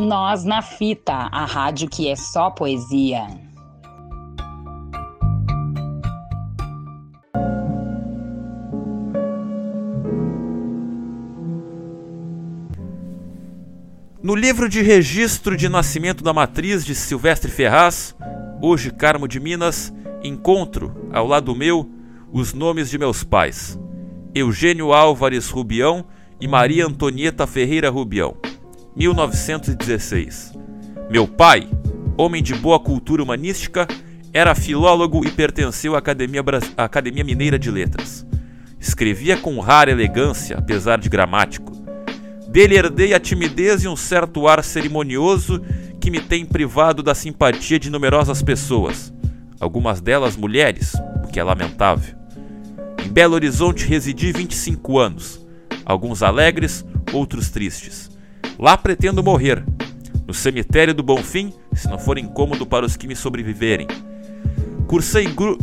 Nós na Fita, a rádio que é só poesia. No livro de registro de nascimento da matriz de Silvestre Ferraz, hoje Carmo de Minas, encontro, ao lado meu, os nomes de meus pais: Eugênio Álvares Rubião e Maria Antonieta Ferreira Rubião, 1916. Meu pai, homem de boa cultura humanística, era filólogo e pertenceu à Academia, Bra... Academia Mineira de Letras. Escrevia com rara elegância, apesar de gramático. Dele herdei a timidez e um certo ar cerimonioso que me tem privado da simpatia de numerosas pessoas, algumas delas mulheres, o que é lamentável. Em Belo Horizonte residi 25 anos, alguns alegres, outros tristes. Lá pretendo morrer, no cemitério do Bonfim, se não for incômodo para os que me sobreviverem. Cursei, gru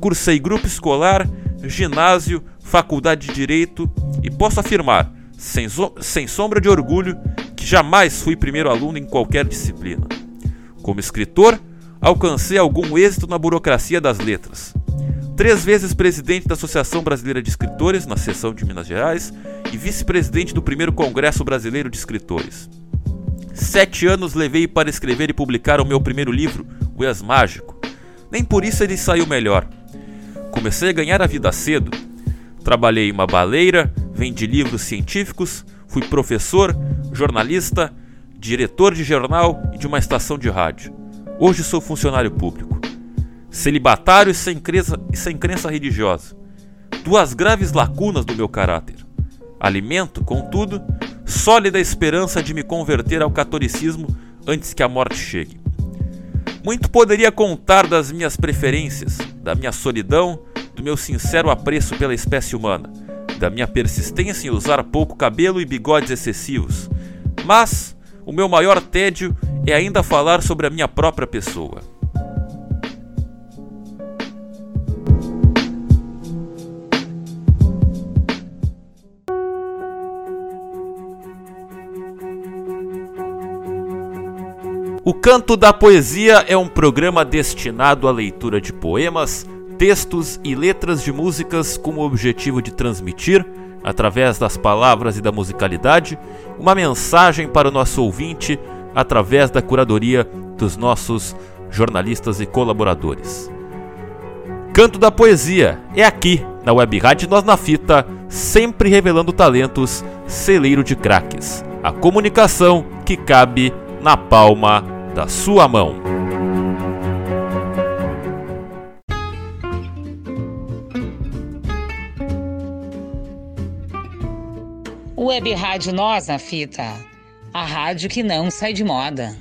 cursei grupo escolar, ginásio, faculdade de direito e posso afirmar, sem, sem sombra de orgulho, que jamais fui primeiro aluno em qualquer disciplina. Como escritor, alcancei algum êxito na burocracia das letras. Três vezes presidente da Associação Brasileira de Escritores, na seção de Minas Gerais, e vice-presidente do primeiro Congresso Brasileiro de Escritores. Sete anos levei para escrever e publicar o meu primeiro livro, O Ex Mágico. Nem por isso ele saiu melhor. Comecei a ganhar a vida cedo. Trabalhei em uma baleira, vendi livros científicos, fui professor, jornalista, diretor de jornal e de uma estação de rádio. Hoje sou funcionário público. Celibatário e sem crença, e sem crença religiosa. Duas graves lacunas do meu caráter. Alimento, contudo, sólida esperança de me converter ao catolicismo antes que a morte chegue. Muito poderia contar das minhas preferências, da minha solidão, do meu sincero apreço pela espécie humana, da minha persistência em usar pouco cabelo e bigodes excessivos, mas o meu maior tédio é ainda falar sobre a minha própria pessoa. O Canto da Poesia é um programa destinado à leitura de poemas, textos e letras de músicas com o objetivo de transmitir, através das palavras e da musicalidade, uma mensagem para o nosso ouvinte através da curadoria dos nossos jornalistas e colaboradores. Canto da Poesia é aqui, na Web Rádio Nós na Fita, sempre revelando talentos, celeiro de craques. A comunicação que cabe na palma da sua mão. Web Rádio Nós na Fita a rádio que não sai de moda.